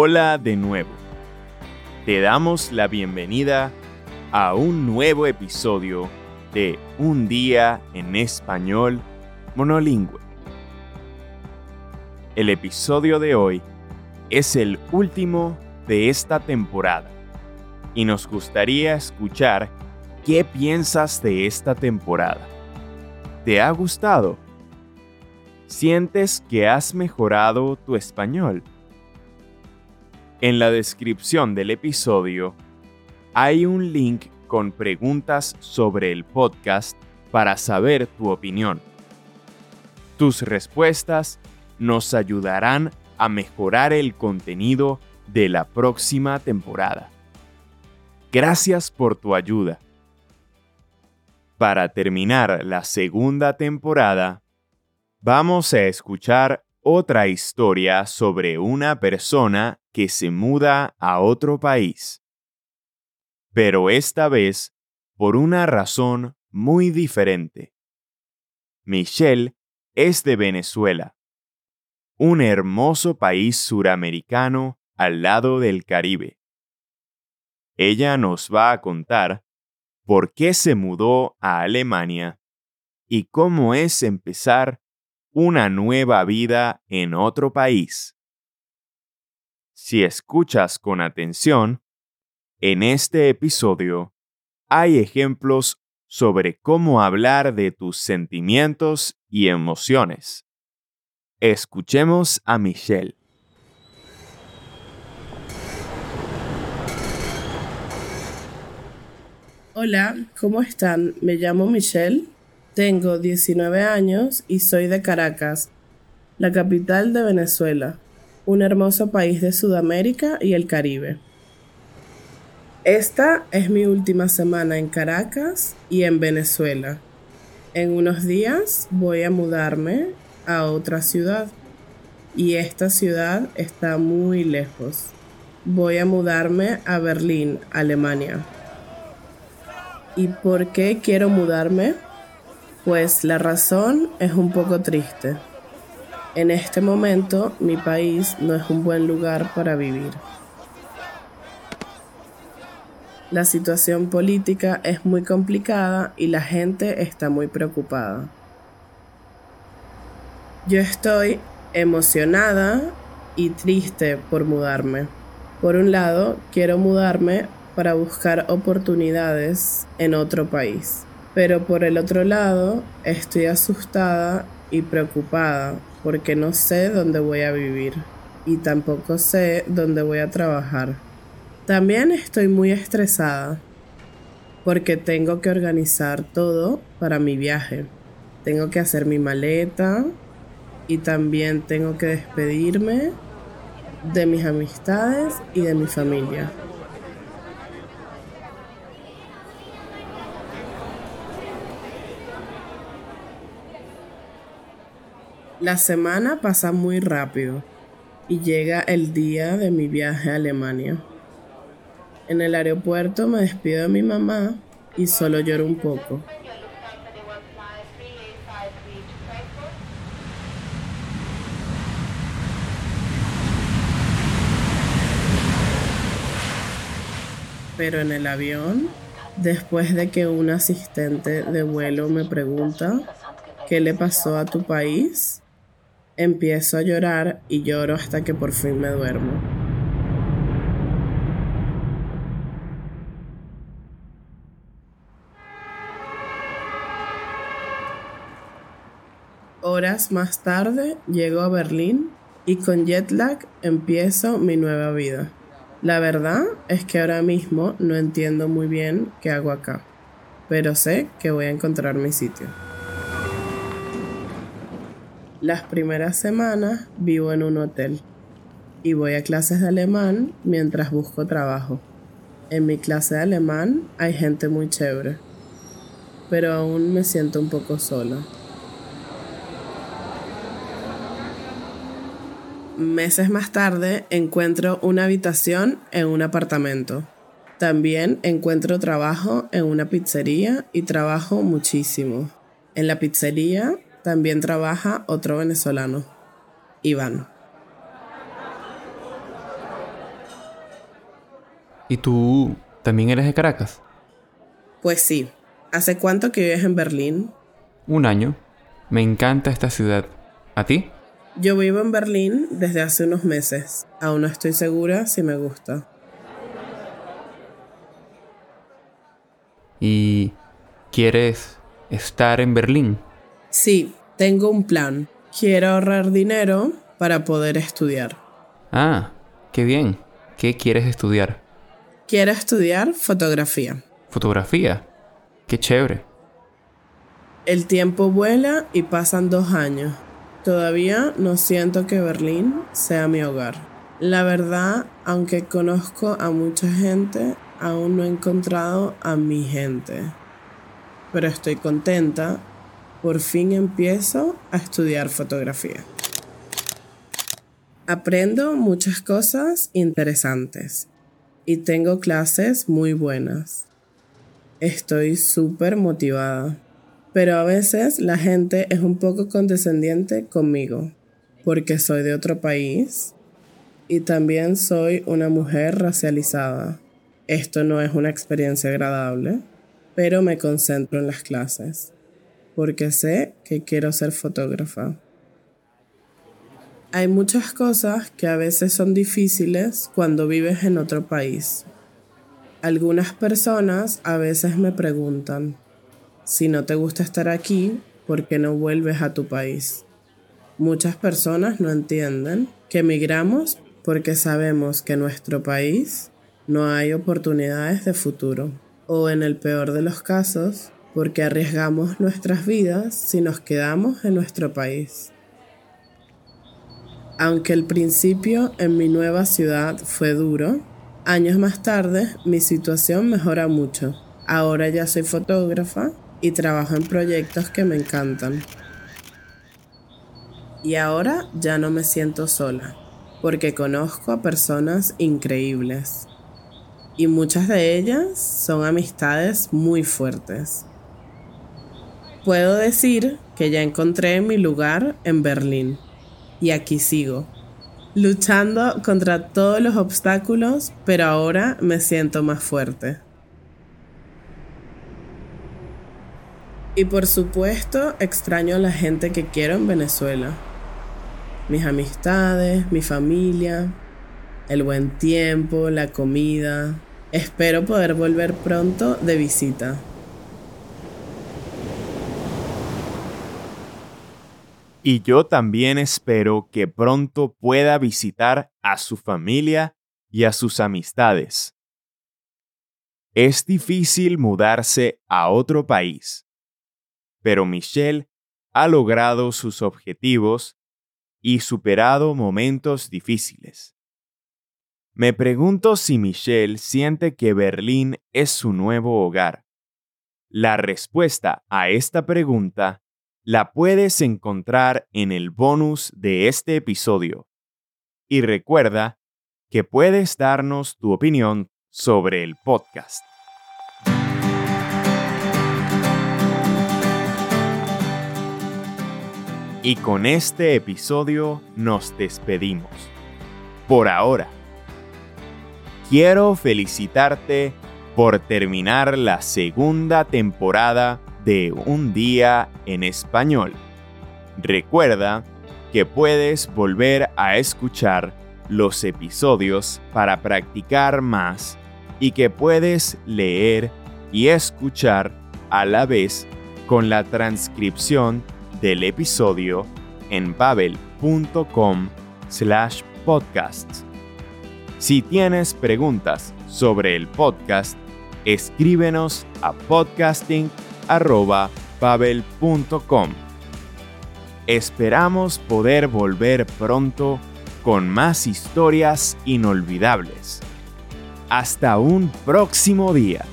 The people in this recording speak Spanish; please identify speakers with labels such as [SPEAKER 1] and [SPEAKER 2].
[SPEAKER 1] Hola de nuevo. Te damos la bienvenida a un nuevo episodio de Un día en español monolingüe. El episodio de hoy es el último de esta temporada y nos gustaría escuchar qué piensas de esta temporada. ¿Te ha gustado? ¿Sientes que has mejorado tu español? En la descripción del episodio hay un link con preguntas sobre el podcast para saber tu opinión. Tus respuestas nos ayudarán a mejorar el contenido de la próxima temporada. Gracias por tu ayuda. Para terminar la segunda temporada, vamos a escuchar otra historia sobre una persona que se muda a otro país. Pero esta vez por una razón muy diferente. Michelle es de Venezuela, un hermoso país suramericano al lado del Caribe. Ella nos va a contar por qué se mudó a Alemania y cómo es empezar una nueva vida en otro país. Si escuchas con atención, en este episodio hay ejemplos sobre cómo hablar de tus sentimientos y emociones. Escuchemos a Michelle.
[SPEAKER 2] Hola, ¿cómo están? Me llamo Michelle tengo 19 años y soy de Caracas, la capital de Venezuela, un hermoso país de Sudamérica y el Caribe. Esta es mi última semana en Caracas y en Venezuela. En unos días voy a mudarme a otra ciudad y esta ciudad está muy lejos. Voy a mudarme a Berlín, Alemania. ¿Y por qué quiero mudarme? Pues la razón es un poco triste. En este momento mi país no es un buen lugar para vivir. La situación política es muy complicada y la gente está muy preocupada. Yo estoy emocionada y triste por mudarme. Por un lado, quiero mudarme para buscar oportunidades en otro país. Pero por el otro lado, estoy asustada y preocupada porque no sé dónde voy a vivir y tampoco sé dónde voy a trabajar. También estoy muy estresada porque tengo que organizar todo para mi viaje. Tengo que hacer mi maleta y también tengo que despedirme de mis amistades y de mi familia. La semana pasa muy rápido y llega el día de mi viaje a Alemania. En el aeropuerto me despido de mi mamá y solo lloro un poco. Pero en el avión, después de que un asistente de vuelo me pregunta, ¿qué le pasó a tu país? Empiezo a llorar y lloro hasta que por fin me duermo. Horas más tarde llego a Berlín y con jet lag empiezo mi nueva vida. La verdad es que ahora mismo no entiendo muy bien qué hago acá, pero sé que voy a encontrar mi sitio. Las primeras semanas vivo en un hotel y voy a clases de alemán mientras busco trabajo. En mi clase de alemán hay gente muy chévere, pero aún me siento un poco sola. Meses más tarde encuentro una habitación en un apartamento. También encuentro trabajo en una pizzería y trabajo muchísimo. En la pizzería también trabaja otro venezolano, Iván.
[SPEAKER 3] ¿Y tú también eres de Caracas?
[SPEAKER 2] Pues sí. ¿Hace cuánto que vives en Berlín?
[SPEAKER 3] Un año. Me encanta esta ciudad. ¿A ti?
[SPEAKER 2] Yo vivo en Berlín desde hace unos meses. Aún no estoy segura si me gusta.
[SPEAKER 3] ¿Y quieres estar en Berlín?
[SPEAKER 2] Sí, tengo un plan. Quiero ahorrar dinero para poder estudiar.
[SPEAKER 3] Ah, qué bien. ¿Qué quieres estudiar?
[SPEAKER 2] Quiero estudiar fotografía.
[SPEAKER 3] ¿Fotografía? Qué chévere.
[SPEAKER 2] El tiempo vuela y pasan dos años. Todavía no siento que Berlín sea mi hogar. La verdad, aunque conozco a mucha gente, aún no he encontrado a mi gente. Pero estoy contenta. Por fin empiezo a estudiar fotografía. Aprendo muchas cosas interesantes y tengo clases muy buenas. Estoy súper motivada. Pero a veces la gente es un poco condescendiente conmigo porque soy de otro país y también soy una mujer racializada. Esto no es una experiencia agradable, pero me concentro en las clases porque sé que quiero ser fotógrafa. Hay muchas cosas que a veces son difíciles cuando vives en otro país. Algunas personas a veces me preguntan, si no te gusta estar aquí, ¿por qué no vuelves a tu país? Muchas personas no entienden que emigramos porque sabemos que en nuestro país no hay oportunidades de futuro. O en el peor de los casos, porque arriesgamos nuestras vidas si nos quedamos en nuestro país. Aunque el principio en mi nueva ciudad fue duro, años más tarde mi situación mejora mucho. Ahora ya soy fotógrafa y trabajo en proyectos que me encantan. Y ahora ya no me siento sola, porque conozco a personas increíbles. Y muchas de ellas son amistades muy fuertes. Puedo decir que ya encontré mi lugar en Berlín y aquí sigo, luchando contra todos los obstáculos, pero ahora me siento más fuerte. Y por supuesto extraño a la gente que quiero en Venezuela. Mis amistades, mi familia, el buen tiempo, la comida. Espero poder volver pronto de visita.
[SPEAKER 1] Y yo también espero que pronto pueda visitar a su familia y a sus amistades. Es difícil mudarse a otro país, pero Michelle ha logrado sus objetivos y superado momentos difíciles. Me pregunto si Michelle siente que Berlín es su nuevo hogar. La respuesta a esta pregunta la puedes encontrar en el bonus de este episodio. Y recuerda que puedes darnos tu opinión sobre el podcast. Y con este episodio nos despedimos. Por ahora. Quiero felicitarte por terminar la segunda temporada de Un día en español. Recuerda que puedes volver a escuchar los episodios para practicar más y que puedes leer y escuchar a la vez con la transcripción del episodio en babel.com slash podcast. Si tienes preguntas sobre el podcast, escríbenos a podcasting babel.com. Esperamos poder volver pronto con más historias inolvidables. Hasta un próximo día.